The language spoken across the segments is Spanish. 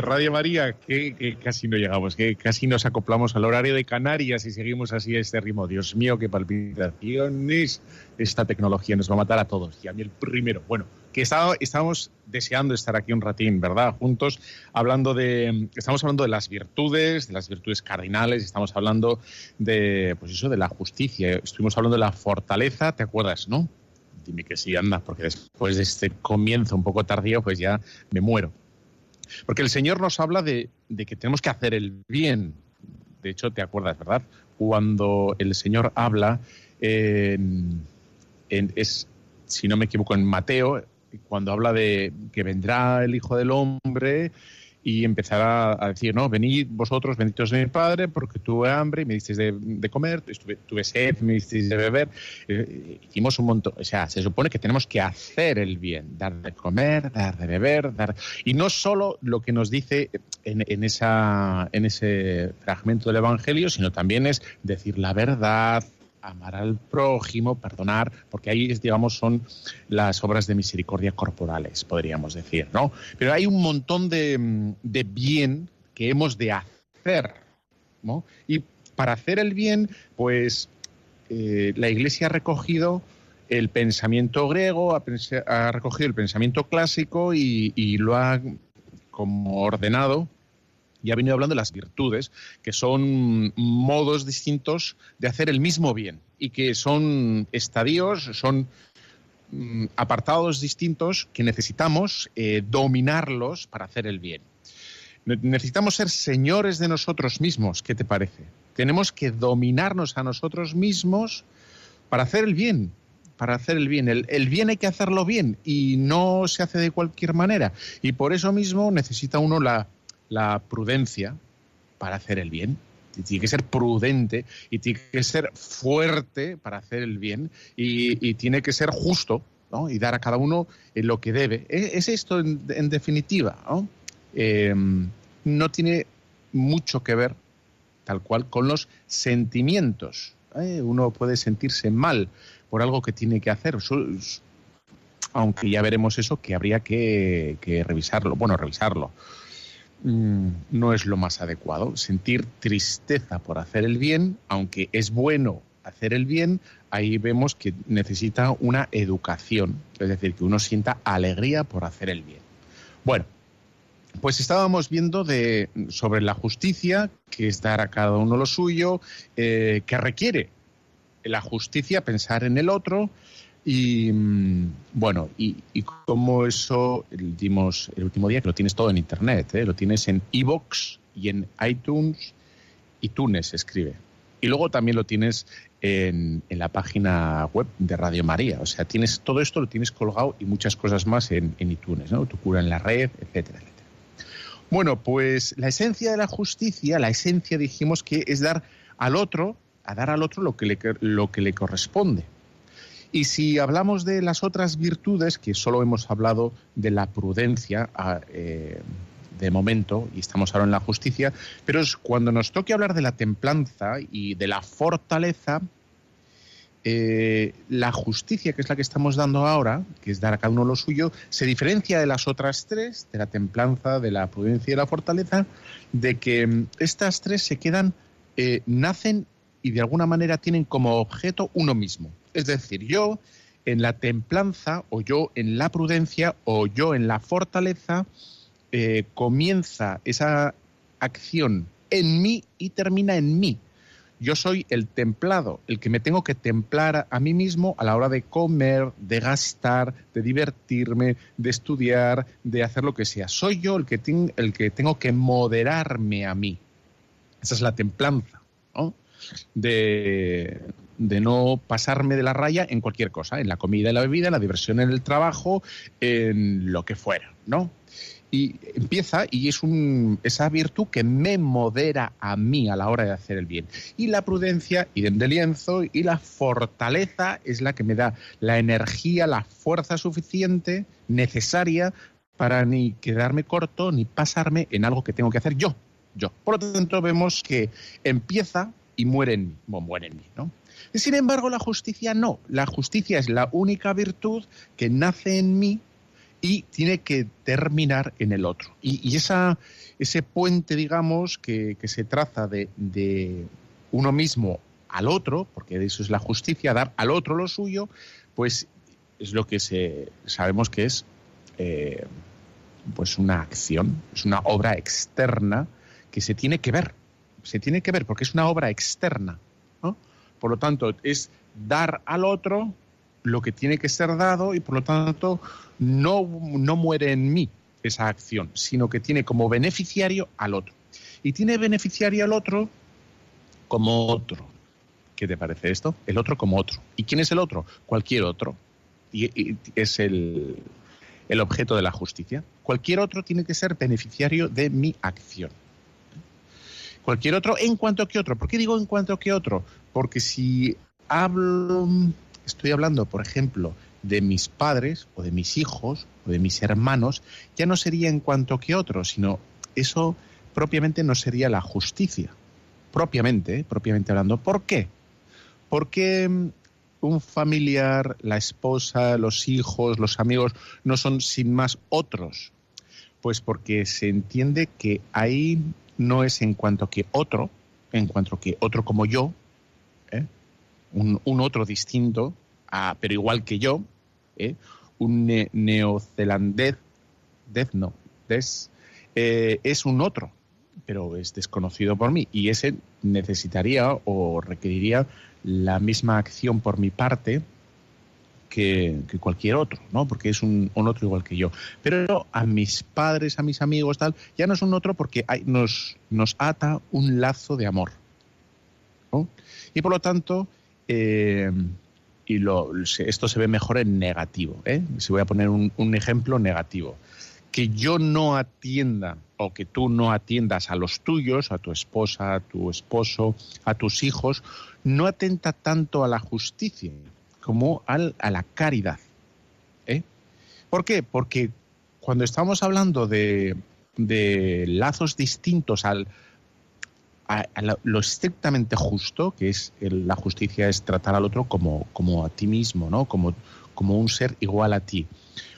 Radio María, que, casi no llegamos, que casi nos acoplamos al horario de Canarias y seguimos así a este ritmo. Dios mío, qué palpitaciones. Esta tecnología nos va a matar a todos. Y a mí el primero. Bueno, que estaba, estábamos deseando estar aquí un ratín, ¿verdad? Juntos, hablando de. Estamos hablando de las virtudes, de las virtudes cardinales, estamos hablando de, pues eso, de la justicia. Estuvimos hablando de la fortaleza, ¿te acuerdas, no? Dime que sí, anda, porque después de este comienzo un poco tardío, pues ya me muero. Porque el Señor nos habla de, que tenemos que hacer el bien. De hecho, te acuerdas, ¿verdad? Cuando el Señor habla, en, es, si no me equivoco, en Mateo, cuando habla de que vendrá el Hijo del Hombre y empezará a decir, no, venid vosotros, benditos de mi Padre, porque tuve hambre y me disteis de, comer, tuve sed, me disteis de beber. Eh, hicimos un montón, o sea, se supone que tenemos que hacer el bien, dar de comer, dar de beber, dar... Y no solo lo que nos dice en, en, esa, en ese fragmento del Evangelio, sino también es decir la verdad, amar al prójimo, perdonar, porque ahí, digamos, son las obras de misericordia corporales, podríamos decir, ¿no? Pero hay un montón de, bien que hemos de hacer, ¿no? Y para hacer el bien, pues eh, la Iglesia ha recogido el pensamiento griego, ha, recogido el pensamiento clásico y, y lo ha como ordenado y ha venido hablando de las virtudes, que son modos distintos de hacer el mismo bien y que son estadios, son mm, apartados distintos que necesitamos eh, dominarlos para hacer el bien. Necesitamos ser señores de nosotros mismos, ¿qué te parece? Tenemos que dominarnos a nosotros mismos para hacer el bien, para hacer el bien. El, el, bien hay que hacerlo bien y no se hace de cualquier manera. Y por eso mismo necesita uno la la prudencia para hacer el bien. Tiene que ser prudente y tiene que ser fuerte para hacer el bien y, tiene que ser justo y dar a cada uno lo que debe. E, es, esto en, definitiva. ¿no? Em, no tiene mucho que ver tal cual con los sentimientos. ¿eh? Uno puede sentirse mal por algo que tiene que hacer. Aunque ya veremos eso que habría que revisarlo. Bueno, revisarlo Mm, no es lo más adecuado. Sentir tristeza por hacer el bien, aunque es bueno hacer el bien, ahí vemos que necesita una educación, es decir, que uno sienta alegría por hacer el bien. Bueno, pues estábamos viendo de, sobre la justicia, que es dar a cada uno lo suyo, eh, que requiere la justicia pensar en el otro, y mm, bueno, y, y como eso dimos el último día, que lo tienes todo en internet, ¿eh? lo tienes en iBox y en iTunes, iTunes escribe. Y luego también lo tienes en, en, la página web de Radio María. O sea, tienes todo esto, lo tienes colgado y muchas cosas más en, en iTunes, ¿no? Tu cura en la red, etcétera, etcétera. Bueno, pues la esencia de la justicia, la esencia dijimos que es dar al otro, a dar al otro lo que le, lo que le corresponde. Y si hablamos de las otras virtudes, que solo hemos hablado de la prudencia eh, de momento, y estamos ahora en la justicia, pero es cuando nos toque hablar de la templanza y de la fortaleza, eh, la justicia, que es la que estamos dando ahora, que es dar a cada uno lo suyo, se diferencia de las otras tres, de la templanza, de la prudencia y de la fortaleza, de que mm, estas tres se quedan, eh, nacen y de alguna manera tienen como objeto uno mismo. Es decir, yo en la templanza o yo en la prudencia o yo en la fortaleza eh, comienza esa acción en mí y termina en mí. Yo soy el templado, el que me tengo que templar a mí mismo a la hora de comer, de gastar, de divertirme, de estudiar, de hacer lo que sea. Soy yo el que, el que tengo que moderarme a mí. Esa es la templanza. ¿no? de, no pasarme de la raya en cualquier cosa, en la comida y la bebida, en la diversión en el trabajo, en lo que fuera, ¿no? y empieza y es un, esa virtud que me modera a mí a la hora de hacer el bien. Y la prudencia, y de lienzo, y la fortaleza es la que me da la energía, la fuerza suficiente, necesaria, para ni quedarme corto ni pasarme en algo que tengo que hacer yo. yo. Por lo tanto, vemos que empieza y muere en mí. muere en mí, ¿no? Sin embargo, la justicia no. La justicia es la única virtud que nace en mí y tiene que terminar en el otro. Y, esa, ese puente, digamos, que, se traza de, uno mismo al otro, porque eso es la justicia, dar al otro lo suyo, pues es lo que se, sabemos que es eh, pues una acción, es una obra externa que se tiene que ver, se tiene que ver porque es una obra externa. Por lo tanto, es dar al otro lo que tiene que ser dado y por lo tanto no, no muere en mí esa acción, sino que tiene como beneficiario al otro. Y tiene beneficiario al otro como otro. ¿Qué te parece esto? El otro como otro. ¿Y quién es el otro? Cualquier otro. Y, es el, el objeto de la justicia. Cualquier otro tiene que ser beneficiario de mi acción. Cualquier otro en cuanto que otro. ¿Por qué digo en cuanto que otro? Porque si hablo estoy hablando, por ejemplo, de mis padres o de mis hijos o de mis hermanos, ya no sería en cuanto que otro, sino eso propiamente no sería la justicia. Propiamente, propiamente hablando. ¿Por qué? Porque mm, un familiar, la esposa, los hijos, los amigos, no son sin más otros. Pues porque se entiende que ahí no es en cuanto que otro, en cuanto que otro como yo, ¿eh? un, otro distinto, pero igual que yo, ¿eh? un neozelandés, no, eh, es un otro, pero es desconocido por mí y ese necesitaría o requeriría la misma acción por mi parte que, cualquier otro, ¿no? Porque es un, otro igual que yo. Pero a mis padres, a mis amigos, tal, ya no es un otro porque nos, nos ata un lazo de amor. Y por lo tanto, eh, y lo, esto se ve mejor en negativo. ¿eh? Si voy a poner un, ejemplo negativo. Que yo no atienda o que tú no atiendas a los tuyos, a tu esposa, a tu esposo, a tus hijos, no atenta tanto a la justicia como al, a la caridad. ¿eh? ¿Por qué? Porque cuando estamos hablando de, de lazos distintos al, a, lo estrictamente justo, que es la justicia, es tratar al otro como, como a ti mismo, ¿no? Como, como un ser igual a ti.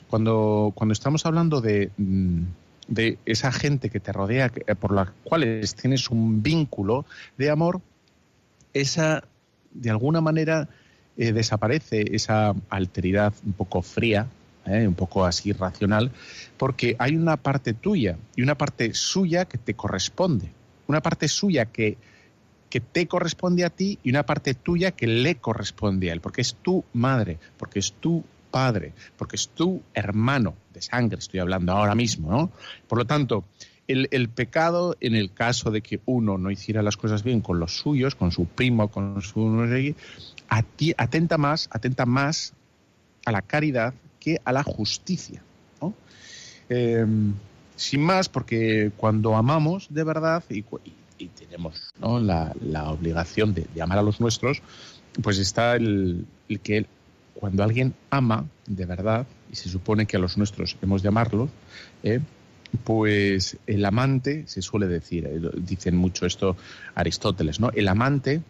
Cuando, cuando estamos hablando de, mm, de esa gente que te rodea, eh, por la cual tienes un vínculo de amor, esa, de alguna manera, eh, desaparece esa alteridad un poco fría, ¿eh? un poco así racional, porque hay una parte tuya y una parte suya que te corresponde una parte suya que, que te corresponde a ti y una parte tuya que le corresponde a él, porque es tu madre, porque es tu padre, porque es tu hermano de sangre, estoy hablando ahora mismo, ¿no? Por lo tanto, el, el, pecado, en el caso de que uno no hiciera las cosas bien con los suyos, con su primo, con su atenta más, atenta más a la caridad que a la justicia. ¿no? Em, sin más, porque cuando amamos de verdad y, tenemos la, obligación de, amar a los nuestros, pues está el, que cuando alguien ama de verdad, y se supone que a los nuestros hemos de amarlos, ¿eh? pues el amante, se suele decir, eh, dicen mucho esto Aristóteles, ¿no? El amante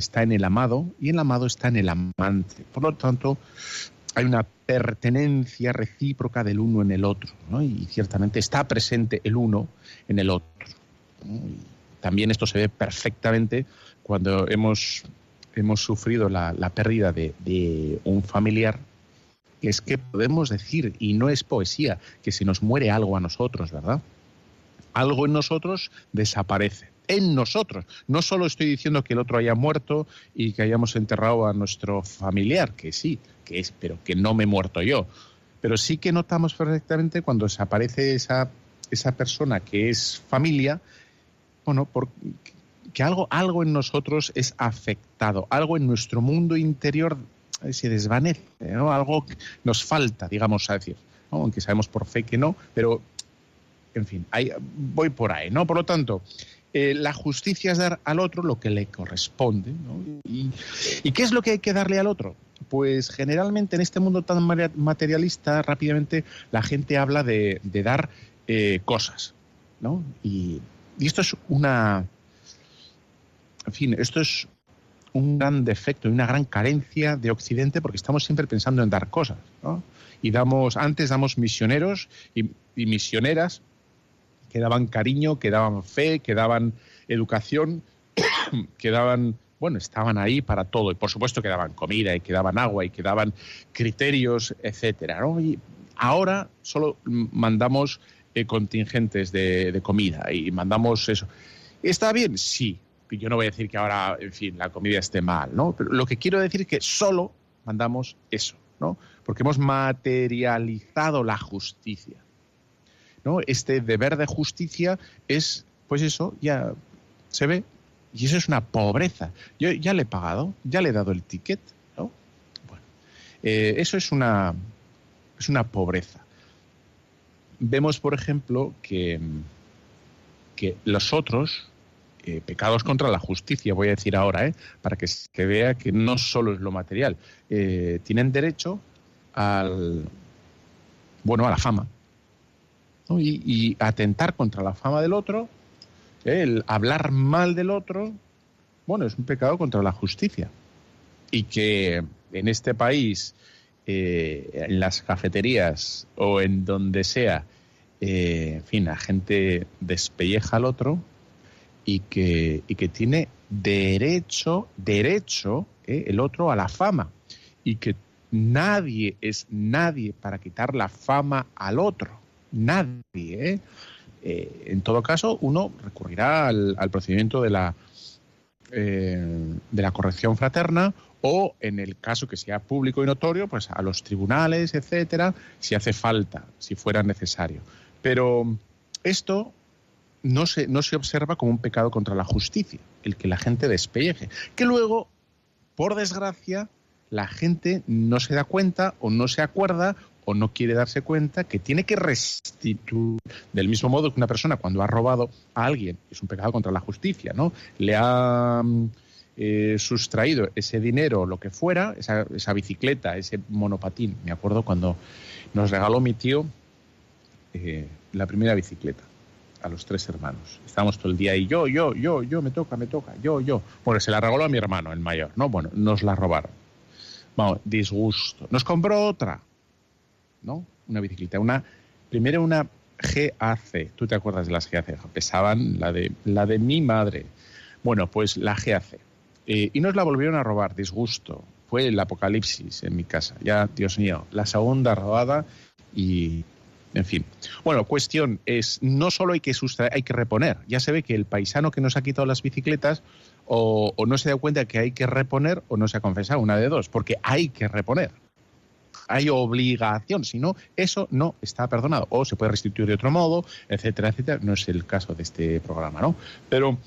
está en el amado y el amado está en el amante. Por lo tanto, hay una pertenencia recíproca del uno en el otro, y ciertamente está presente el uno en el otro. También esto se ve perfectamente cuando hemos, hemos sufrido la, pérdida de, un familiar, que es que podemos decir, y no es poesía, que si nos muere algo a nosotros, ¿verdad? Algo en nosotros desaparece en nosotros. No solo estoy diciendo que el otro haya muerto y que hayamos enterrado a nuestro familiar, que sí, que es, pero que no me he muerto yo. Pero sí que notamos perfectamente cuando desaparece esa, esa persona que es familia, bueno, que algo, algo en nosotros es afectado, algo en nuestro mundo interior eh, se desvanece, algo nos falta, digamos a decir, aunque sabemos por fe que no, pero en fin, voy por ahí, ¿no? Por lo tanto, eh, la justicia es dar al otro lo que le corresponde. ¿no? Y, qué es lo que hay que darle al otro? Pues generalmente en este mundo tan materialista, rápidamente la gente habla de, dar eh, cosas. ¿no? Y, esto es una. En fin, esto es un gran defecto y una gran carencia de Occidente porque estamos siempre pensando en dar cosas. ¿no? Y damos, antes damos misioneros y misioneras que daban cariño, que daban fe, que daban educación, que daban, bueno, estaban ahí para todo. Y por supuesto que daban comida y que daban agua y que daban criterios, etcétera. Y ahora solo mandamos eh, contingentes de, comida y mandamos eso. ¿Está bien? Sí. Yo no voy a decir que ahora, en fin, la comida esté mal, ¿no? Pero lo que quiero decir es que solo mandamos eso, ¿no? Porque hemos materializado la justicia. ¿No? Este deber de justicia es, pues eso, ya se ve, y eso es una pobreza. Yo ya le he pagado, ya le he dado el ticket, ¿no? Bueno, eh, eso es una, es una pobreza. Vemos, por ejemplo, que, que los otros, eh, pecados contra la justicia, voy a decir ahora, ¿eh? para que se vea que no solo es lo material, eh, tienen derecho al, bueno, a la fama, y, atentar contra la fama del otro, ¿eh? el hablar mal del otro, bueno, es un pecado contra la justicia. Y que en este país, eh, en las cafeterías o en donde sea, eh, en fin, la gente despelleja al otro y que, y que tiene derecho, derecho, el otro a la fama. Y que nadie es nadie para quitar la fama al otro nadie. ¿eh? Eh, en todo caso, uno recurrirá al, procedimiento de la, eh, de la corrección fraterna o, en el caso que sea público y notorio, pues a los tribunales, etcétera, si hace falta, si fuera necesario. Pero esto no se, no se observa como un pecado contra la justicia, el que la gente despelleje, que luego, por desgracia, la gente no se da cuenta o no se acuerda no quiere darse cuenta que tiene que restituir, del mismo modo que una persona cuando ha robado a alguien, es un pecado contra la justicia, ¿no? Le ha eh, sustraído ese dinero, lo que fuera, esa, esa, bicicleta, ese monopatín. Me acuerdo cuando nos regaló mi tío eh, la primera bicicleta a los tres hermanos. Estábamos todo el día y yo, yo, yo, yo, me toca, me toca, yo, yo. Bueno, se la regaló a mi hermano, el mayor, ¿no? Bueno, nos la robaron. Vamos, disgusto. Nos compró otra. ¿No? Una bicicleta. Una, primero una GAC. ¿Tú te acuerdas de las GAC? Pesaban la de, la de mi madre. Bueno, pues la GAC. Eh, y nos la volvieron a robar, disgusto. Fue el apocalipsis en mi casa. Ya, Dios mío, la segunda robada y, en fin. Bueno, cuestión es, no solo hay que sustraer, hay que reponer. Ya se ve que el paisano que nos ha quitado las bicicletas o, o no se da cuenta que hay que reponer o no se ha confesado, una de dos, porque hay que reponer hay obligación, si no, eso no está perdonado. O se puede restituir de otro modo, etcétera, etcétera. No es el caso de este programa, ¿no? Pero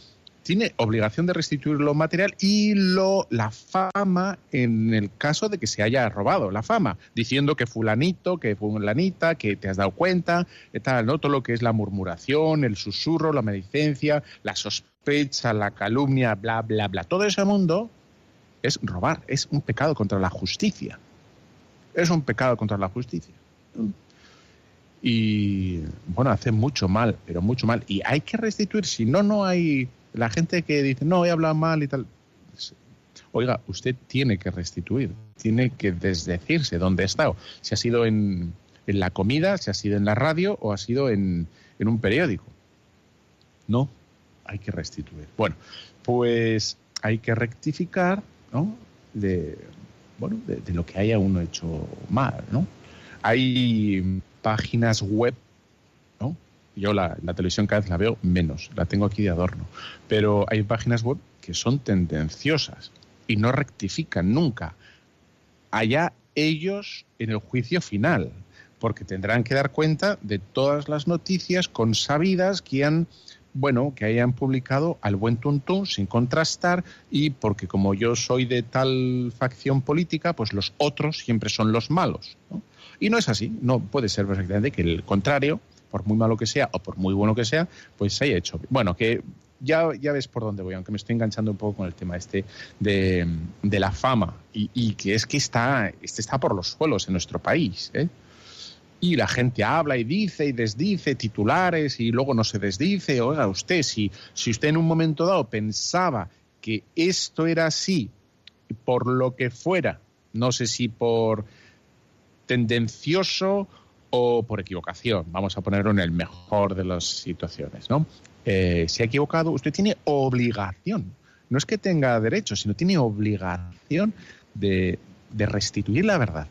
tiene obligación de restituir lo material y lo, la fama en el caso de que se haya robado la fama, diciendo que fulanito, que fulanita, que te has dado cuenta, tal, ¿no? Todo lo que es la murmuración, el susurro, la maledicencia, la sospecha, la calumnia, bla, bla, bla. Todo ese mundo es robar, es un pecado contra la justicia es un pecado contra la justicia. Y bueno, hace mucho mal, pero mucho mal. Y hay que restituir, si no, no hay... La gente que dice, no, he hablado mal y tal. Oiga, usted tiene que restituir, tiene que desdecirse dónde ha estado. Si ha sido en, en la comida, si ha sido en la radio o ha sido en, en un periódico. No, hay que restituir. Bueno, pues hay que rectificar, ¿no? Bueno, de, lo que haya uno hecho mal, ¿no? Hay páginas web, ¿no? Yo la, la televisión cada vez la veo menos, la tengo aquí de adorno, pero hay páginas web que son tendenciosas y no rectifican nunca. Allá ellos en el juicio final, porque tendrán que dar cuenta de todas las noticias consabidas que han bueno, que hayan publicado al buen tuntún sin contrastar y porque como yo soy de tal facción política, pues los otros siempre son los malos. Y no es así, no puede ser perfectamente que el contrario, por muy malo que sea o por muy bueno que sea, pues se haya hecho. Bueno, que ya, ya ves por dónde voy, aunque me estoy enganchando un poco con el tema este de, la fama y, que es que está, este está por los suelos en nuestro país. ¿eh? Y la gente habla y dice y desdice titulares y luego no se desdice. Oiga, usted, si, si usted en un momento dado pensaba que esto era así, por lo que fuera, no sé si por tendencioso o por equivocación, vamos a ponerlo en el mejor de las situaciones, ¿no? Eh, se ha equivocado, usted tiene obligación, no es que tenga derecho, sino tiene obligación de, restituir la verdad.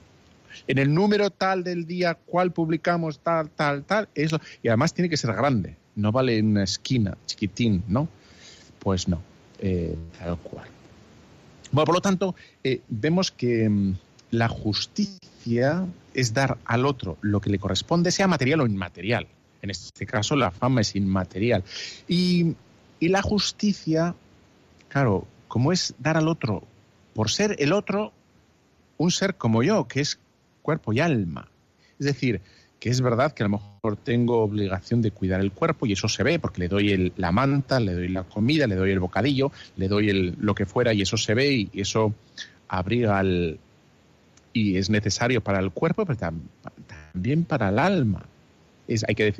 En el número tal del día, cual publicamos tal, tal, tal, eso, y además tiene que ser grande, no vale en una esquina, chiquitín, ¿no? Pues no, eh, tal cual. Bueno, por lo tanto, eh, vemos que mm, la justicia es dar al otro lo que le corresponde, sea material o inmaterial. En este caso, la fama es inmaterial. Y, la justicia, claro, como es dar al otro, por ser el otro, un ser como yo, que es cuerpo y alma. Es decir, que es verdad que a lo mejor tengo obligación de cuidar el cuerpo y eso se ve porque le doy la manta, le doy la comida, le doy el bocadillo, le doy lo que fuera y eso se ve y eso abriga el, y es necesario para el cuerpo, pero también para el alma. Es, hay que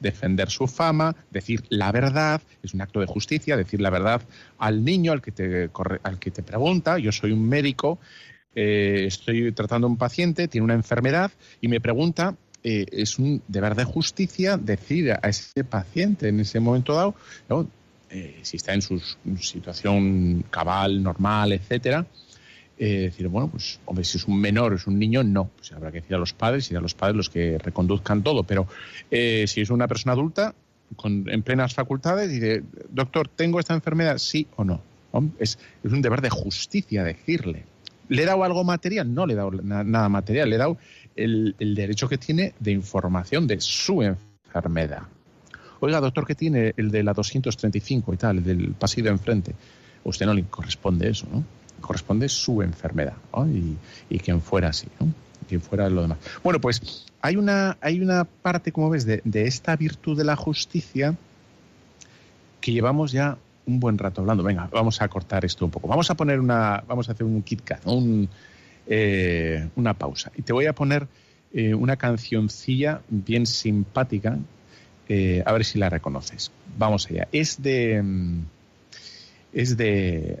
defender su fama, decir la verdad, es un acto de justicia, decir la verdad al niño, al que te, al que te pregunta, yo soy un médico, eh, estoy tratando a un paciente, tiene una enfermedad y me pregunta, eh, es un deber de justicia decir a ese paciente en ese momento dado, eh, si está en su situación cabal, normal, etcétera, decir, bueno, pues, hombre, si es un menor es un niño, no. Pues habrá que decir a los padres y a los padres los que reconduzcan todo. Pero si es una persona adulta, con, en plenas facultades, dice, doctor, ¿tengo esta enfermedad? Sí o no. Es un deber de justicia decirle. ¿Le he dado algo material? No le he dado nada material. Le he dado el, el derecho que tiene de información de su enfermedad. Oiga, doctor, ¿qué tiene el de la 235 y tal, el del pasillo de enfrente? A usted no le corresponde eso, ¿no? corresponde su enfermedad y, quien fuera así, ¿no? quien fuera lo demás. Bueno, pues hay una, hay una parte, como ves, de, esta virtud de la justicia que llevamos ya un buen rato hablando. Venga, vamos a cortar esto un poco. Vamos a poner una, vamos a hacer un KitKat, un, eh, una pausa. Y te voy a poner eh, una cancioncilla bien simpática, eh, a ver si la reconoces. Vamos allá. Es de, mm, es de,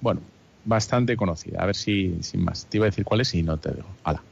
bueno, bastante conocida. A ver si, sin más. Te iba a decir cuál es y no te digo. Hala.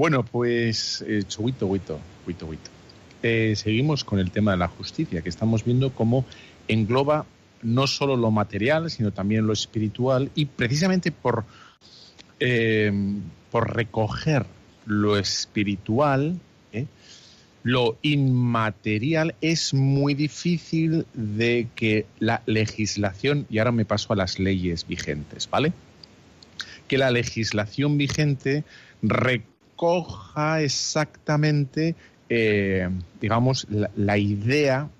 Bueno, pues, eh, chuito, huito, huito, huito. seguimos con el tema de la justicia, que estamos viendo cómo engloba no solo lo material, sino también lo espiritual, y precisamente por, por recoger lo espiritual, ¿eh? lo inmaterial es muy difícil de que la legislación, y ahora me paso a las leyes vigentes, ¿vale? Que la legislación vigente recoja exactamente, eh, digamos, la, idea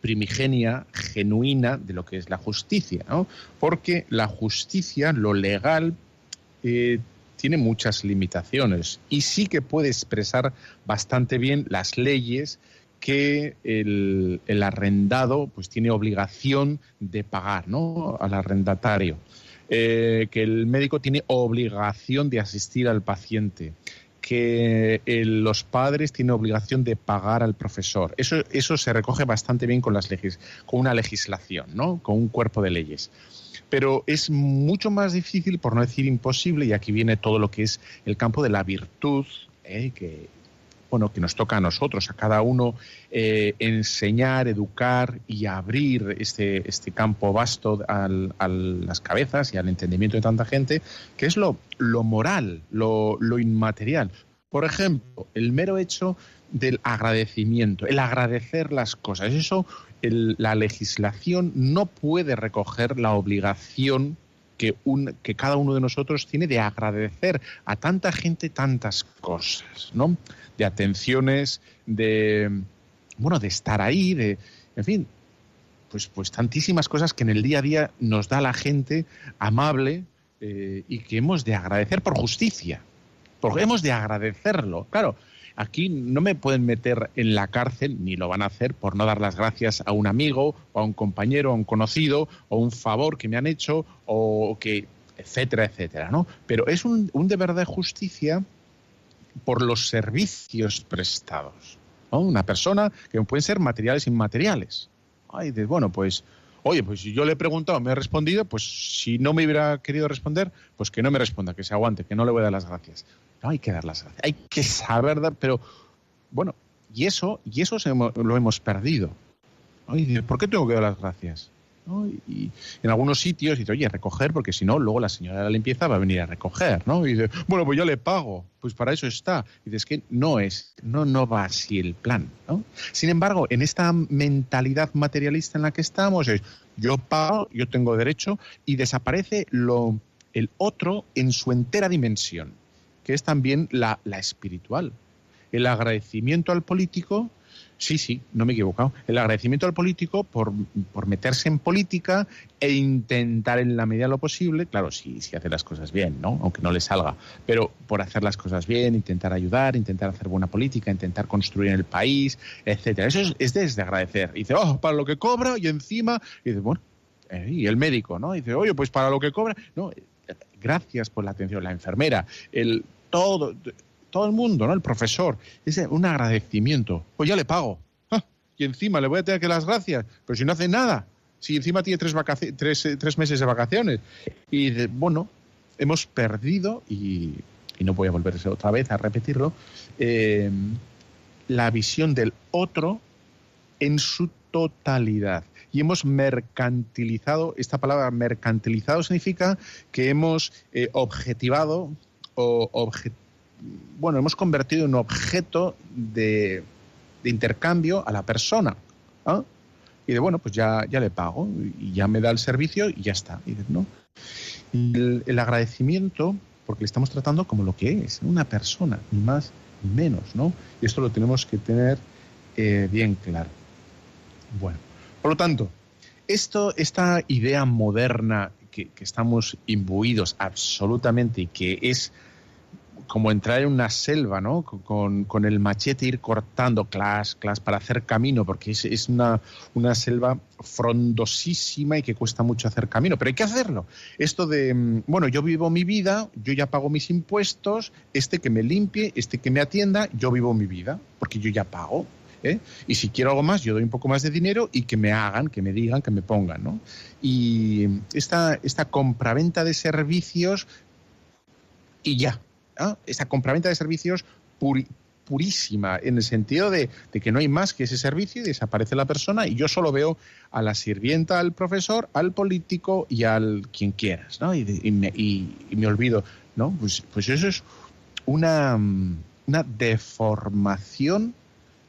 primigenia, genuina de lo que es la justicia, ¿no? Porque la justicia, lo legal, eh, tiene muchas limitaciones y sí que puede expresar bastante bien las leyes que el, arrendado pues tiene obligación de pagar ¿no? al arrendatario, eh, que el médico tiene obligación de asistir al paciente, que los padres tienen obligación de pagar al profesor. Eso, eso se recoge bastante bien con, las con una legislación, ¿no? con un cuerpo de leyes pero es mucho más difícil, por no decir imposible, y aquí viene todo lo que es el campo de la virtud, ¿eh? que, bueno, que nos toca a nosotros, a cada uno, eh, enseñar, educar y abrir este, este campo vasto a las cabezas y al entendimiento de tanta gente, que es lo, lo moral, lo, lo inmaterial. Por ejemplo, el mero hecho del agradecimiento, el agradecer las cosas. Eso la legislación no puede recoger la obligación que, cada uno de nosotros tiene de agradecer a tanta gente tantas cosas, ¿no? De atenciones, de bueno, de estar ahí, de en fin, pues, pues tantísimas cosas que en el día a día nos da la gente amable eh, y que hemos de agradecer por justicia, porque hemos de agradecerlo. Claro, Aquí no me pueden meter en la cárcel, ni lo van a hacer, por no dar las gracias a un amigo, o a un compañero, a un conocido, o un favor que me han hecho, o que, etcétera, etcétera, ¿no? Pero es un, deber de justicia por los servicios prestados. ¿no? Una persona que pueden ser materiales e inmateriales. Ay, bueno, pues, oye, pues si yo le he preguntado, me ha respondido, pues si no me hubiera querido responder, pues que no me responda, que se aguante, que no le voy a dar las gracias. No hay que dar las gracias, hay que saber dar, pero bueno, y eso, y eso lo hemos perdido. ¿Por qué tengo que dar las gracias? Y en algunos sitios dice, oye, recoger, porque si no, luego la señora de la limpieza va a venir a recoger, ¿no? Y dice, bueno, pues yo le pago, pues para eso está. Y dices que no es, no, no va así el plan, ¿no? Sin embargo, en esta mentalidad materialista en la que estamos, es yo pago, yo tengo derecho, y desaparece lo, el otro en su entera dimensión que es también la, espiritual. El agradecimiento al político, sí, sí, no me he equivocado, el agradecimiento al político por, meterse en política e intentar en la medida de lo posible, claro, si, si hace las cosas bien, ¿no? Aunque no le salga, pero por hacer las cosas bien, intentar ayudar, intentar hacer buena política, intentar construir el país, etcétera. Eso es, desde agradecer. Y dice, oh, para lo que cobra y encima, y dice, bueno, eh, y el médico, ¿no? Dice, oye, pues para lo que cobra, no, gracias por la atención, la enfermera, el todo, todo el mundo, ¿no? El profesor, es un agradecimiento. Pues ya le pago. Y encima le voy a tener que las gracias, pero si no hace nada, si encima tiene tres, tres, eh, tres meses de vacaciones. Y bueno, hemos perdido, y, no voy a volver otra vez a repetirlo, eh, la visión del otro en su totalidad y hemos mercantilizado, esta palabra mercantilizado significa que hemos eh, objetivado o bueno, hemos convertido en objeto de, intercambio a la persona. Y de bueno, pues ya, ya le pago y ya me da el servicio y ya está. Y ¿no? el, agradecimiento, porque le estamos tratando como lo que es, una persona, ni más ni menos, ¿no? Y esto lo tenemos que tener eh, bien claro. Bueno, por lo tanto, esto, esta idea moderna que, estamos imbuidos absolutamente y que es como entrar en una selva, ¿no? Con, el machete ir cortando clas, clas para hacer camino, porque es, es una, una, selva frondosísima y que cuesta mucho hacer camino, pero hay que hacerlo. Esto de, mm, bueno, yo vivo mi vida, yo ya pago mis impuestos, este que me limpie, este que me atienda, yo vivo mi vida, porque yo ya pago ¿eh? Y si quiero algo más, yo doy un poco más de dinero y que me hagan, que me digan, que me pongan, ¿no? Y esta, esta compraventa de servicios y ya, ¿no? Esta compraventa de servicios purísima, en el sentido de, que no hay más que ese servicio y desaparece la persona y yo solo veo a la sirvienta, al profesor, al político y al quien quieras, ¿no? Y, me, olvido, ¿no? Pues, pues eso es una, una deformación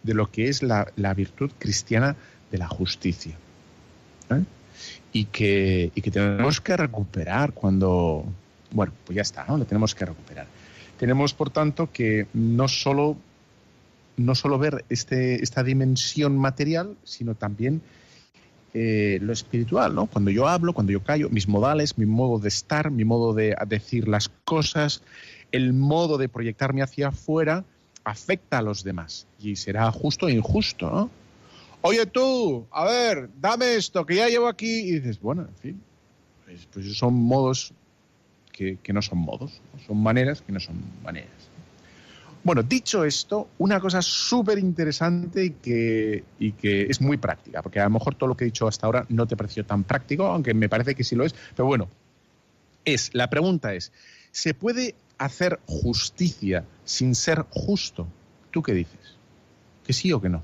de lo que es la, virtud cristiana de la justicia. ¿eh? Y, que, y que tenemos que recuperar cuando... Bueno, pues ya está, ¿no? Lo tenemos que recuperar. Tenemos, por tanto, que no solo, no solo ver este, esta dimensión material, sino también eh, lo espiritual, ¿no? Cuando yo hablo, cuando yo callo, mis modales, mi modo de estar, mi modo de decir las cosas, el modo de proyectarme hacia afuera, afecta a los demás y será justo e injusto, ¿no? Oye tú, a ver, dame esto que ya llevo aquí y dices, bueno, en fin, pues, pues son modos que, no son modos, son maneras que no son maneras. Bueno, dicho esto, una cosa súper interesante y que, y que es muy práctica, porque a lo mejor todo lo que he dicho hasta ahora no te pareció tan práctico, aunque me parece que sí lo es, pero bueno, es, la pregunta es, ¿se puede hacer justicia sin ser justo? ¿Tú qué dices? ¿Que sí o que no?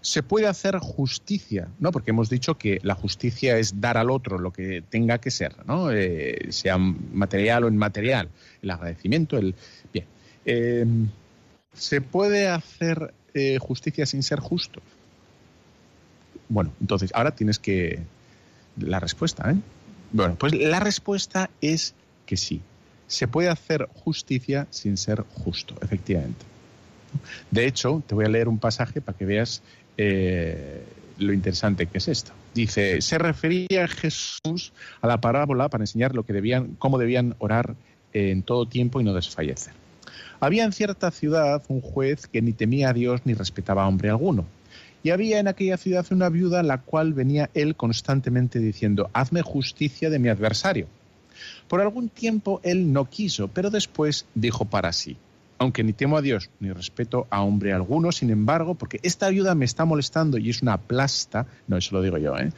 ¿Se puede hacer justicia? No, porque hemos dicho que la justicia es dar al otro lo que tenga que ser, ¿no? Eh, sea material o inmaterial. El agradecimiento, el. Bien. Em, ¿Se puede hacer eh, justicia sin ser justo? Bueno, entonces, ahora tienes que. La respuesta, ¿eh? Bueno, pues la respuesta es que sí se puede hacer justicia sin ser justo, efectivamente. De hecho, te voy a leer un pasaje para que veas eh, lo interesante que es esto. Dice, se refería Jesús a la parábola para enseñar lo que debían, cómo debían orar en todo tiempo y no desfallecer. Había en cierta ciudad un juez que ni temía a Dios ni respetaba a hombre alguno. Y había en aquella ciudad una viuda a la cual venía él constantemente diciendo, hazme justicia de mi adversario. Por algún tiempo él no quiso, pero después dijo para sí, aunque ni temo a Dios ni respeto a hombre alguno, sin embargo, porque esta ayuda me está molestando y es una plasta, no, eso lo digo yo, ¿eh?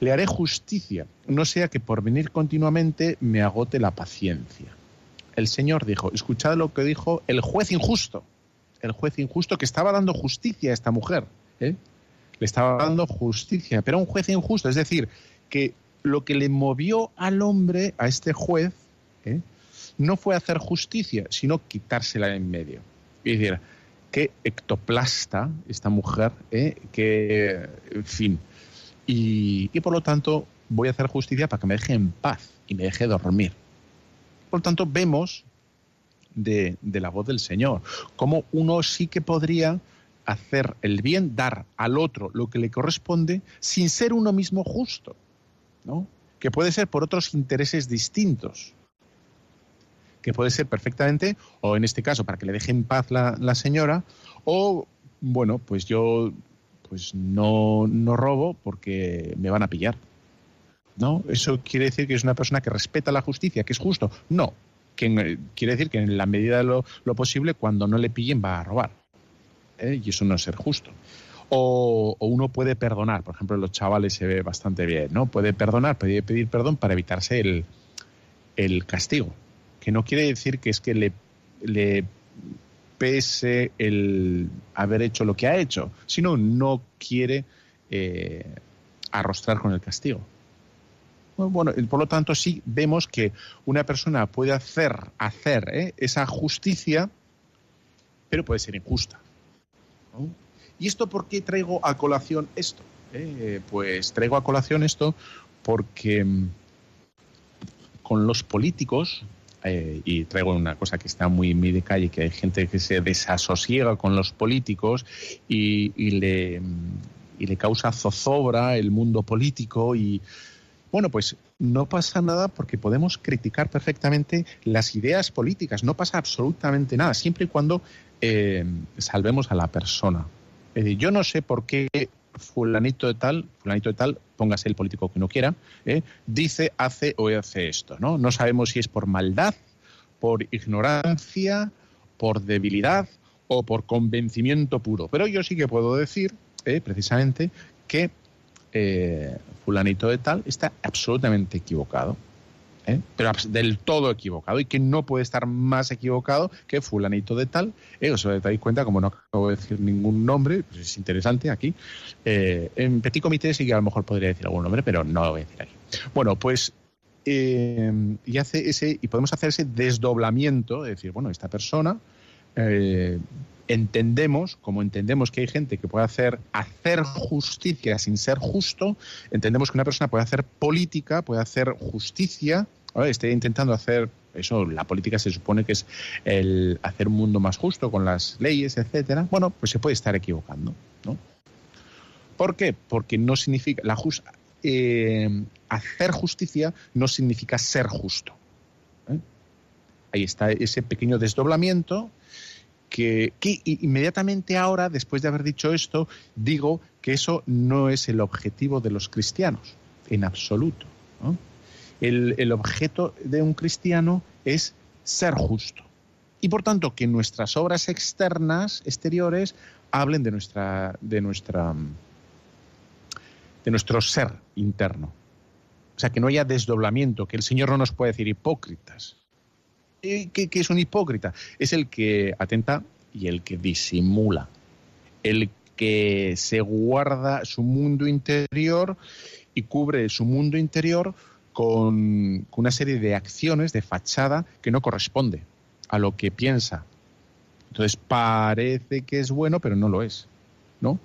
le haré justicia, no sea que por venir continuamente me agote la paciencia. El Señor dijo, escuchad lo que dijo el juez injusto, el juez injusto que estaba dando justicia a esta mujer, ¿eh? le estaba dando justicia, pero un juez injusto, es decir, que lo que le movió al hombre, a este juez, ¿eh? No fue hacer justicia, sino quitársela en medio. Es decir, qué ectoplasta esta mujer, ¿eh? en fin. Y, por lo tanto voy a hacer justicia para que me deje en paz y me deje dormir. Por lo tanto, vemos de, de la voz del Señor cómo uno sí que podría hacer el bien, dar al otro lo que le corresponde, sin ser uno mismo justo que puede ser por otros intereses distintos, que puede ser perfectamente, o en este caso, para que le deje en paz la, señora, o, bueno, pues yo pues no, no robo porque me van a pillar. ¿No? ¿Eso quiere decir que es una persona que respeta la justicia, que es justo? No. Que, quiere decir que en la medida de lo, posible, cuando no le pillen, va a robar. ¿eh? Y eso no es ser justo. O, uno puede perdonar, por ejemplo, los chavales se ve bastante bien, ¿no? Puede perdonar, puede pedir perdón para evitarse el, castigo, que no quiere decir que es que le, pese el haber hecho lo que ha hecho, sino no quiere eh, arrostrar con el castigo. Bueno, por lo tanto, sí vemos que una persona puede hacer, hacer ¿eh? esa justicia, pero puede ser injusta. ¿Y esto por qué traigo a colación esto? Eh, pues traigo a colación esto porque mm, con los políticos, eh, y traigo una cosa que está muy, muy de calle, que hay gente que se desasosiega con los políticos y, le, mm, y le causa zozobra el mundo político y, bueno, pues no pasa nada porque podemos criticar perfectamente las ideas políticas, no pasa absolutamente nada, siempre y cuando eh, salvemos a la persona. Decir, yo no sé por qué fulanito de tal, fulanito de tal, póngase el político que uno quiera, ¿eh? dice, hace o hace esto, ¿no? No sabemos si es por maldad, por ignorancia, por debilidad o por convencimiento puro. Pero yo sí que puedo decir, eh, precisamente, que eh, fulanito de tal está absolutamente equivocado. ¿Eh? pero del todo equivocado y que no puede estar más equivocado que fulanito de tal. ¿eh? Os dais cuenta, como no acabo de decir ningún nombre, pues es interesante aquí. en Petit Comité sí que a lo mejor podría decir algún nombre, pero no lo voy a decir aquí. Bueno, pues y hace ese y podemos hacer ese desdoblamiento, de decir, bueno, esta persona entendemos, como entendemos que hay gente que puede hacer, hacer justicia sin ser justo, entendemos que una persona puede hacer política, puede hacer justicia, esté intentando hacer eso, la política se supone que es el hacer un mundo más justo con las leyes, etcétera. Bueno, pues se puede estar equivocando, ¿no? ¿Por qué? Porque no significa la eh, hacer justicia no significa ser justo. ¿eh? Ahí está ese pequeño desdoblamiento que, inmediatamente ahora, después de haber dicho esto, digo que eso no es el objetivo de los cristianos, en absoluto. El, objeto de un cristiano es ser justo. Y por tanto, que nuestras obras externas, exteriores, hablen de nuestra, de nuestra, de nuestro ser interno. O sea, que no haya desdoblamiento, que el Señor no nos puede decir hipócritas. ¿Qué, es un hipócrita? Es el que atenta y el que disimula, el que se guarda su mundo interior y cubre su mundo interior con, una serie de acciones de fachada que no corresponde a lo que piensa. Entonces parece que es bueno, pero no lo es, ¿no?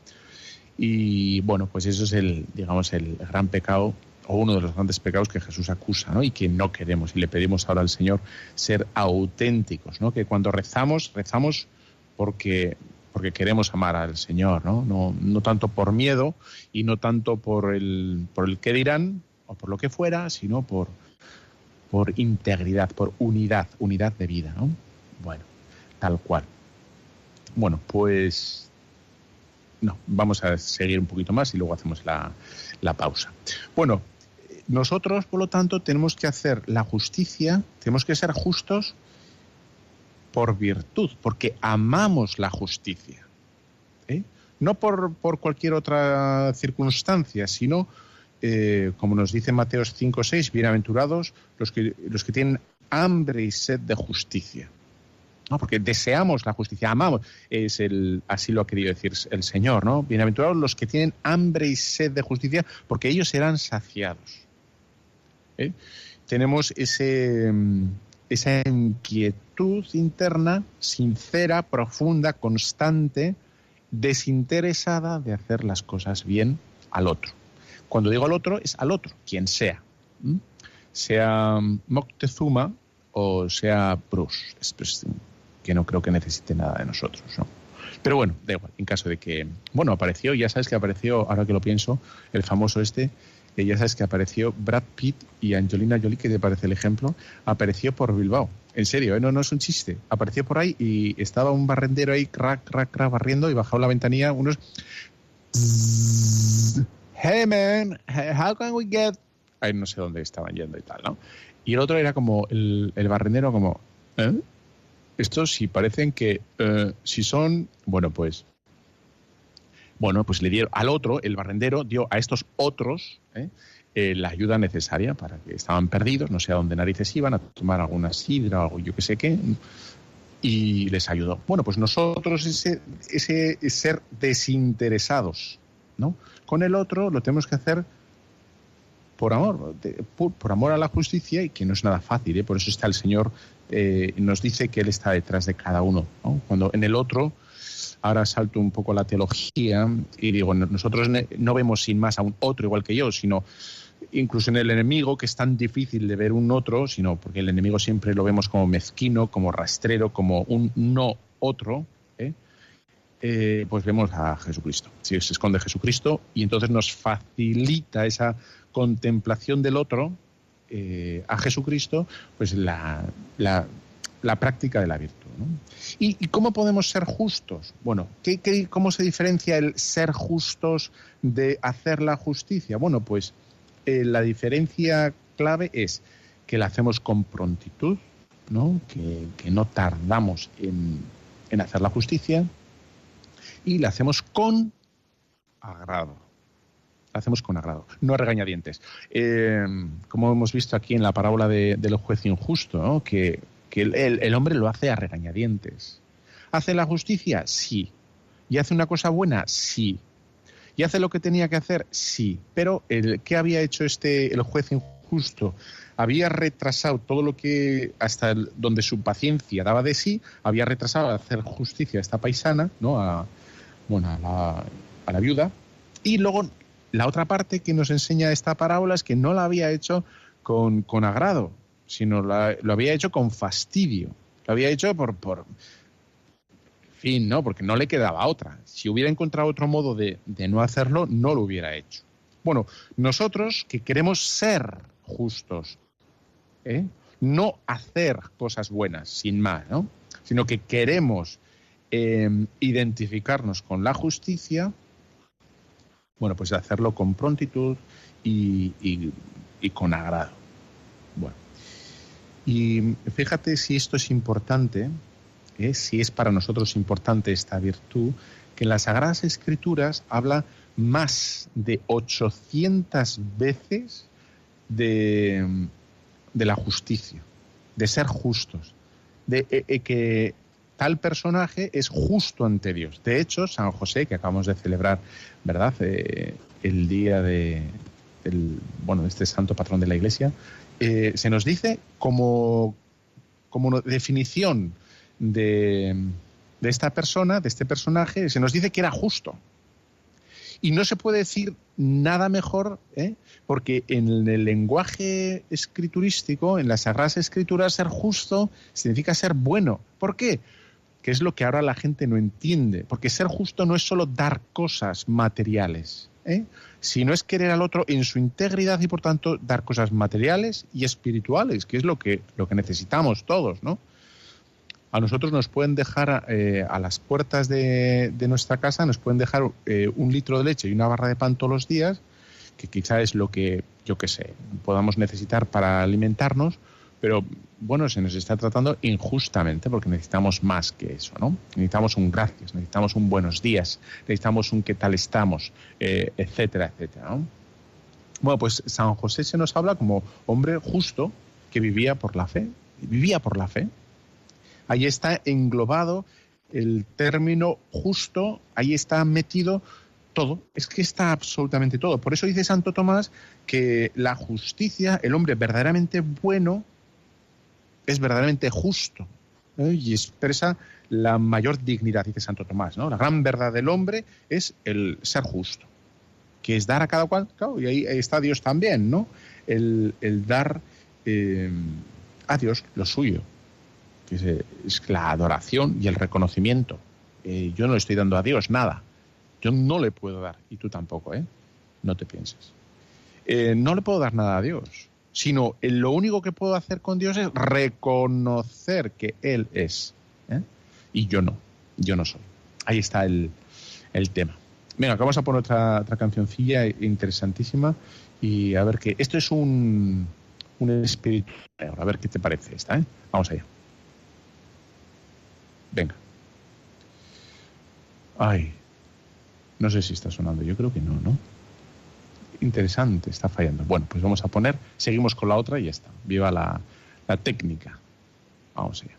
Y bueno, pues eso es el, digamos, el gran pecado o uno de los grandes pecados que Jesús acusa, ¿no? Y que no queremos. Y le pedimos ahora al Señor ser auténticos, ¿no? Que cuando rezamos, rezamos porque, porque queremos amar al Señor, ¿no? ¿no? No tanto por miedo y no tanto por el, por el qué dirán o por lo que fuera, sino por, por integridad, por unidad, unidad de vida, ¿no? Bueno, tal cual. Bueno, pues no, vamos a seguir un poquito más y luego hacemos la, la pausa. Bueno, nosotros, por lo tanto, tenemos que hacer la justicia, tenemos que ser justos por virtud, porque amamos la justicia. ¿eh? No por, cualquier otra circunstancia, sino, eh, como nos dice Mateo 5, 6, bienaventurados los que, los que tienen hambre y sed de justicia. ¿no? Porque deseamos la justicia, amamos, es el, así lo ha querido decir el Señor, ¿no? Bienaventurados los que tienen hambre y sed de justicia, porque ellos serán saciados. ¿Eh? tenemos ese, mm, esa inquietud interna, sincera, profunda, constante, desinteresada de hacer las cosas bien al otro. Cuando digo al otro, es al otro, quien sea. Sea Moctezuma o sea Bruce, que no creo que necesite nada de nosotros. Pero bueno, da igual, en caso de que. Bueno, apareció, ya sabes que apareció, ahora que lo pienso, el famoso este, que ya sabes que apareció Brad Pitt y Angelina Jolie, que te parece el ejemplo, apareció por Bilbao. En serio, ¿eh? no, no es un chiste. Apareció por ahí y estaba un barrendero ahí, crack, crack, crack, barriendo y bajaba la ventanilla unos... Hey man, how can we get... Ahí no sé dónde estaban yendo y tal, ¿no? Y el otro era como, el, el barrendero como... ¿eh? Estos sí parecen que, eh, si son, bueno, pues bueno, pues le dieron al otro, el barrendero dio a estos otros ¿eh? Eh, la ayuda necesaria para que estaban perdidos, no sé a dónde narices iban, a tomar alguna sidra o algo, yo que sé qué, y les ayudó. Bueno, pues nosotros ese, ese ser desinteresados, ¿no? Con el otro lo tenemos que hacer por amor, por, amor a la justicia y que no es nada fácil, ¿eh? por eso está el Señor, nos dice que Él está detrás de cada uno. Cuando en el otro ahora salto un poco a la teología y digo, nosotros no vemos sin más a un otro igual que yo, sino incluso en el enemigo, que es tan difícil de ver un otro, sino porque el enemigo siempre lo vemos como mezquino, como rastrero, como un no otro, ¿eh? Eh, pues vemos a Jesucristo. Si se esconde Jesucristo y entonces nos facilita esa contemplación del otro eh, a Jesucristo, pues la, la, la práctica de la virtud. ¿Y, cómo podemos ser justos? Bueno, ¿qué, cómo se diferencia el ser justos de hacer la justicia? Bueno, pues eh, la diferencia clave es que la hacemos con prontitud, ¿no? Que, no tardamos en, en hacer la justicia y la hacemos con agrado. La hacemos con agrado, no a regañadientes. Eh, como hemos visto aquí en la parábola del juez injusto, que, el, hombre lo hace a regañadientes. ¿Hace la justicia? Sí. ¿Y hace una cosa buena? Sí. ¿Y hace lo que tenía que hacer? Sí. Pero el, ¿qué había hecho este, el juez injusto? Había retrasado todo lo que, hasta donde su paciencia daba de sí, había retrasado hacer justicia a esta paisana, ¿no? A, bueno, a la, a la viuda. Y luego la otra parte que nos enseña esta parábola es que no la había hecho con, agrado, sino lo había hecho con fastidio. Lo había hecho por, por fin, ¿no? Porque no le quedaba otra. Si hubiera encontrado otro modo de, no hacerlo, no lo hubiera hecho. Bueno, nosotros que queremos ser justos, ¿eh? no hacer cosas buenas, sin más, ¿no? Sino que queremos eh, identificarnos con la justicia, bueno, pues hacerlo con prontitud y, con agrado. Bueno, y fíjate si esto es importante, ¿eh? si es para nosotros importante esta virtud, que en las Sagradas Escrituras habla más de 800 veces de, la justicia, de ser justos, de eh, eh, que tal personaje es justo ante Dios. De hecho, San José, que acabamos de celebrar, ¿verdad? El día de bueno, este santo patrón de la Iglesia, eh, se nos dice como, como definición de, de esta persona, de este personaje, se nos dice que era justo. Y no se puede decir nada mejor, ¿eh? porque en el lenguaje escriturístico, en las Sagradas Escrituras, ser justo significa ser bueno. ¿Por qué? que es lo que ahora la gente no entiende, porque ser justo no es solo dar cosas materiales, ¿eh? sino es querer al otro en su integridad y por tanto dar cosas materiales y espirituales, que es lo que, lo que necesitamos todos, ¿no? A nosotros nos pueden dejar eh, a las puertas de, nuestra casa, nos pueden dejar eh, un litro de leche y una barra de pan todos los días, que quizá es lo que, yo qué sé, podamos necesitar para alimentarnos, pero bueno, se nos está tratando injustamente porque necesitamos más que eso, ¿no? Necesitamos un gracias, necesitamos un buenos días, necesitamos un qué tal estamos, eh, etcétera, etcétera, ¿no? Bueno, pues San José se nos habla como hombre justo que vivía por la fe, vivía por la fe. Ahí está englobado el término justo, ahí está metido todo, es que está absolutamente todo. Por eso dice Santo Tomás que la justicia, el hombre verdaderamente bueno, es verdaderamente justo ¿eh? y expresa la mayor dignidad, dice Santo Tomás. ¿no? La gran verdad del hombre es el ser justo, que es dar a cada cual, y ahí, está Dios también, ¿no? El, dar eh, a Dios lo suyo, que es, la adoración y el reconocimiento. Eh, yo no le estoy dando a Dios nada, yo no le puedo dar, y tú tampoco, ¿eh? No te pienses. no le puedo dar nada a Dios sino lo único que puedo hacer con Dios es reconocer que Él es. ¿eh? Y yo no, yo no soy. Ahí está el, tema. Venga, vamos a poner otra, otra cancioncilla interesantísima y a ver qué. Esto es un, un espíritu. A ver qué te parece esta, ¿eh? Vamos allá. Venga. Ay, no sé si está sonando, yo creo que no, ¿no? Interesante, está fallando. Bueno, pues vamos a poner, seguimos con la otra y ya está. Viva la, la técnica. Vamos allá.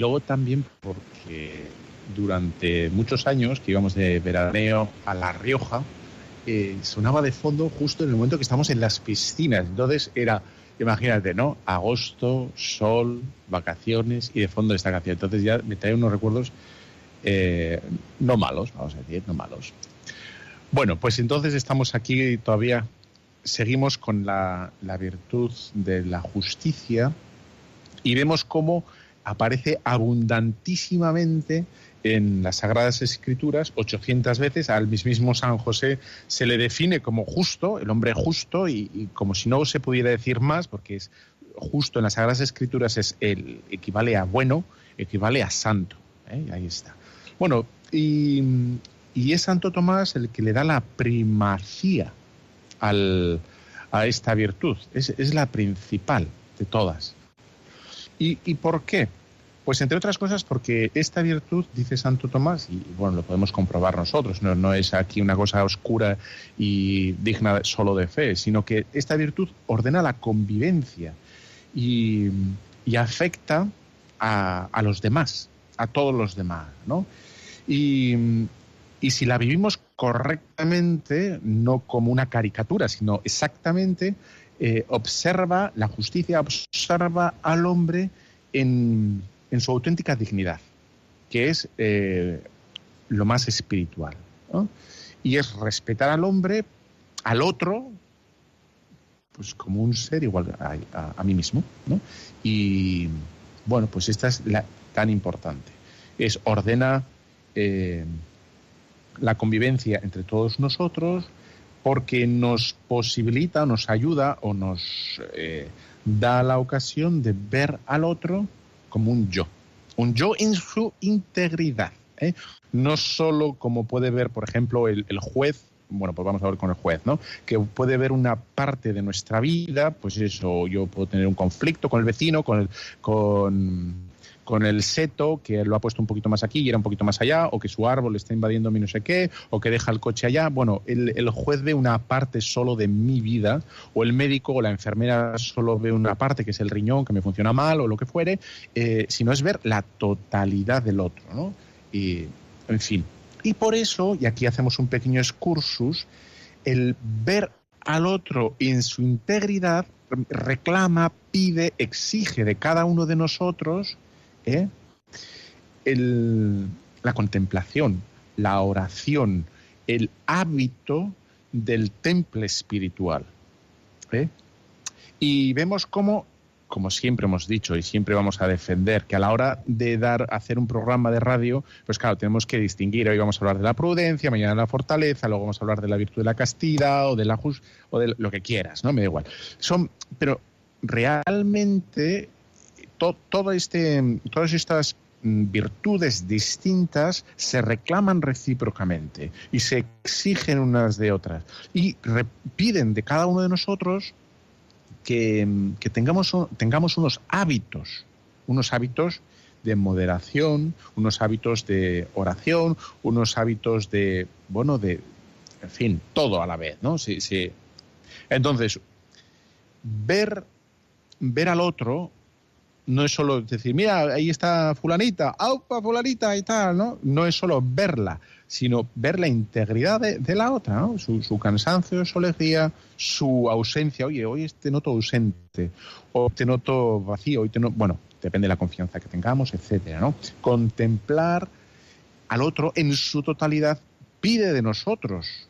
Luego también porque durante muchos años que íbamos de veraneo a La Rioja, eh, sonaba de fondo justo en el momento que estamos en las piscinas. Entonces era, imagínate, ¿no? Agosto, sol, vacaciones y de fondo esta canción. Entonces ya me trae unos recuerdos eh, no malos, vamos a decir, no malos. Bueno, pues entonces estamos aquí todavía, seguimos con la, la virtud de la justicia y vemos cómo aparece abundantísimamente en las Sagradas Escrituras 800 veces al mismo San José se le define como justo, el hombre justo, y, como si no se pudiera decir más, porque es justo en las Sagradas Escrituras es el equivale a bueno, equivale a santo. ¿eh? Ahí está. Bueno, y, es Santo Tomás el que le da la primacía al, a esta virtud. Es, es, la principal de todas. ¿Y, ¿Y por qué? Pues entre otras cosas porque esta virtud, dice Santo Tomás, y bueno, lo podemos comprobar nosotros, no, no es aquí una cosa oscura y digna solo de fe, sino que esta virtud ordena la convivencia y, afecta a, los demás, a todos los demás, ¿no? Y, si la vivimos correctamente, no como una caricatura, sino exactamente, eh, observa, la justicia observa al hombre en, en su auténtica dignidad, que es eh, lo más espiritual. Y es respetar al hombre, al otro, pues como un ser igual a, mí mismo. Y bueno, pues esta es la tan importante. Es ordena eh, la convivencia entre todos nosotros porque nos posibilita, nos ayuda o nos eh, da la ocasión de ver al otro como un yo, un yo en su integridad. ¿eh? No solo como puede ver, por ejemplo, el, juez bueno, pues vamos a ver con el juez, ¿no? Que puede ver una parte de nuestra vida, pues eso, yo puedo tener un conflicto con el vecino, con el, con, con el seto que lo ha puesto un poquito más aquí y era un poquito más allá, o que su árbol está invadiendo mi no sé qué, o que deja el coche allá. Bueno, el, juez ve una parte solo de mi vida, o el médico o la enfermera solo ve una parte que es el riñón que me funciona mal o lo que fuere, eh, sino es ver la totalidad del otro, ¿no? Y, en fin. Y por eso, y aquí hacemos un pequeño excursus, el ver al otro en su integridad reclama, pide, exige de cada uno de nosotros ¿eh? la contemplación, la oración, el hábito del temple espiritual. ¿eh? Y vemos cómo, como siempre hemos dicho y siempre vamos a defender, que a la hora de dar, hacer un programa de radio, pues claro, tenemos que distinguir. Hoy vamos a hablar de la prudencia, mañana la fortaleza, luego vamos a hablar de la virtud de la castidad o de la o de lo que quieras, ¿no? Me da igual. Son, pero realmente todo este, todas estas mm, virtudes distintas se reclaman recíprocamente y se exigen unas de otras y piden de cada uno de nosotros que, tengamos, tengamos unos hábitos, unos hábitos de moderación, unos hábitos de oración, unos hábitos de, bueno, de, en fin, todo a la vez, ¿no? Sí, sí. Entonces, ver, ver al otro no es solo decir, mira, ahí está fulanita, aupa, fulanita y tal, ¿no? No es solo verla, sino ver la integridad de, la otra, ¿no? Su, cansancio, su alegría, su ausencia. Oye, hoy te noto ausente, o te noto vacío, hoy te no... Bueno, depende de la confianza que tengamos, etcétera, ¿no? Contemplar al otro en su totalidad pide de nosotros,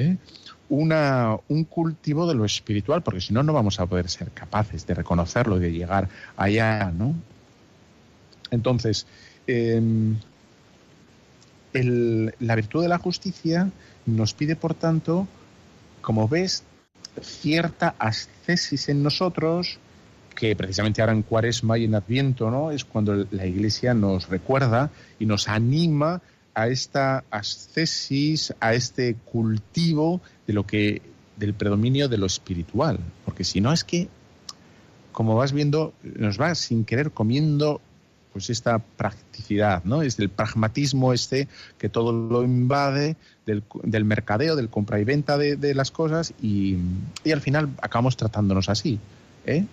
¿eh? una, un cultivo de lo espiritual, porque si no, no vamos a poder ser capaces de reconocerlo y de llegar allá, ¿no? Entonces, em, la virtud de la justicia nos pide, por tanto, como ves, cierta ascesis en nosotros, que precisamente ahora en Cuaresma y en Adviento, ¿no? Es cuando la Iglesia nos recuerda y nos anima a esta ascesis, a este cultivo de lo que del predominio de lo espiritual, porque si no es que como vas viendo nos va sin querer comiendo pues esta practicidad, ¿no? Es el pragmatismo este que todo lo invade del, del mercadeo, del compra y venta de, las cosas y, y, al final acabamos tratándonos así, ¿eh?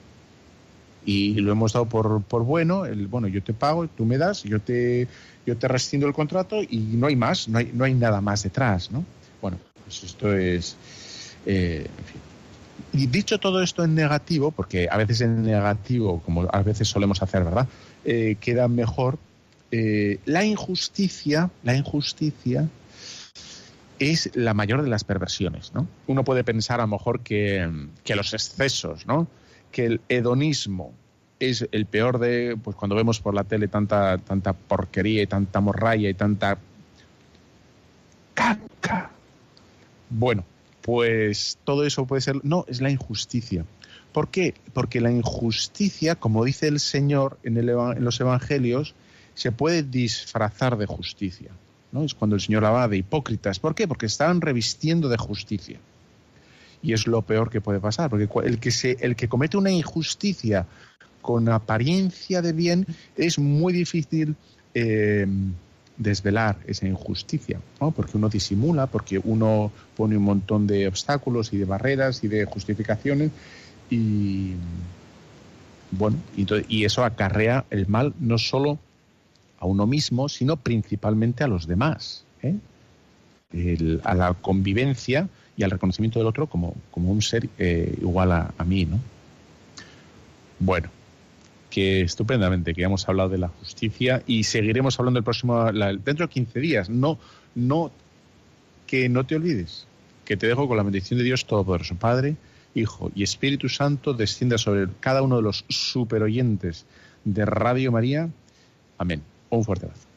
Y lo hemos dado por, por bueno, el, bueno, yo te pago, tú me das, yo te, yo te rescindo el contrato y no hay más, no hay, no hay nada más detrás, ¿no? Bueno, pues esto es... Eh, y dicho todo esto en negativo, porque a veces en negativo, como a veces solemos hacer, ¿verdad? Eh, queda mejor. Eh, la injusticia, la injusticia es la mayor de las perversiones, ¿no? Uno puede pensar a lo mejor que, que los excesos, ¿no? Que el hedonismo es el peor de, pues cuando vemos por la tele tanta, tanta porquería y tanta morralla y tanta caca. Bueno, pues todo eso puede ser, no, es la injusticia. ¿Por qué? Porque la injusticia, como dice el Señor en, el, en los Evangelios, se puede disfrazar de justicia. ¿no? Es cuando el Señor habla de hipócritas. ¿Por qué? Porque estaban revistiendo de justicia y es lo peor que puede pasar, porque el que, se, el que comete una injusticia con apariencia de bien es muy difícil eh, desvelar esa injusticia, ¿no? porque uno disimula, porque uno pone un montón de obstáculos y de barreras y de justificaciones y bueno, y, eso acarrea el mal no solo a uno mismo, sino principalmente a los demás, ¿eh? A la convivencia y al reconocimiento del otro como, como un ser eh, igual a, mí, ¿no? Bueno, que estupendamente que hemos hablado de la justicia y seguiremos hablando el próximo dentro de 15 días. No, no, que no te olvides, que te dejo con la bendición de Dios Todopoderoso, Padre, Hijo y Espíritu Santo, descienda sobre cada uno de los superoyentes de Radio María. Amén. Un fuerte abrazo.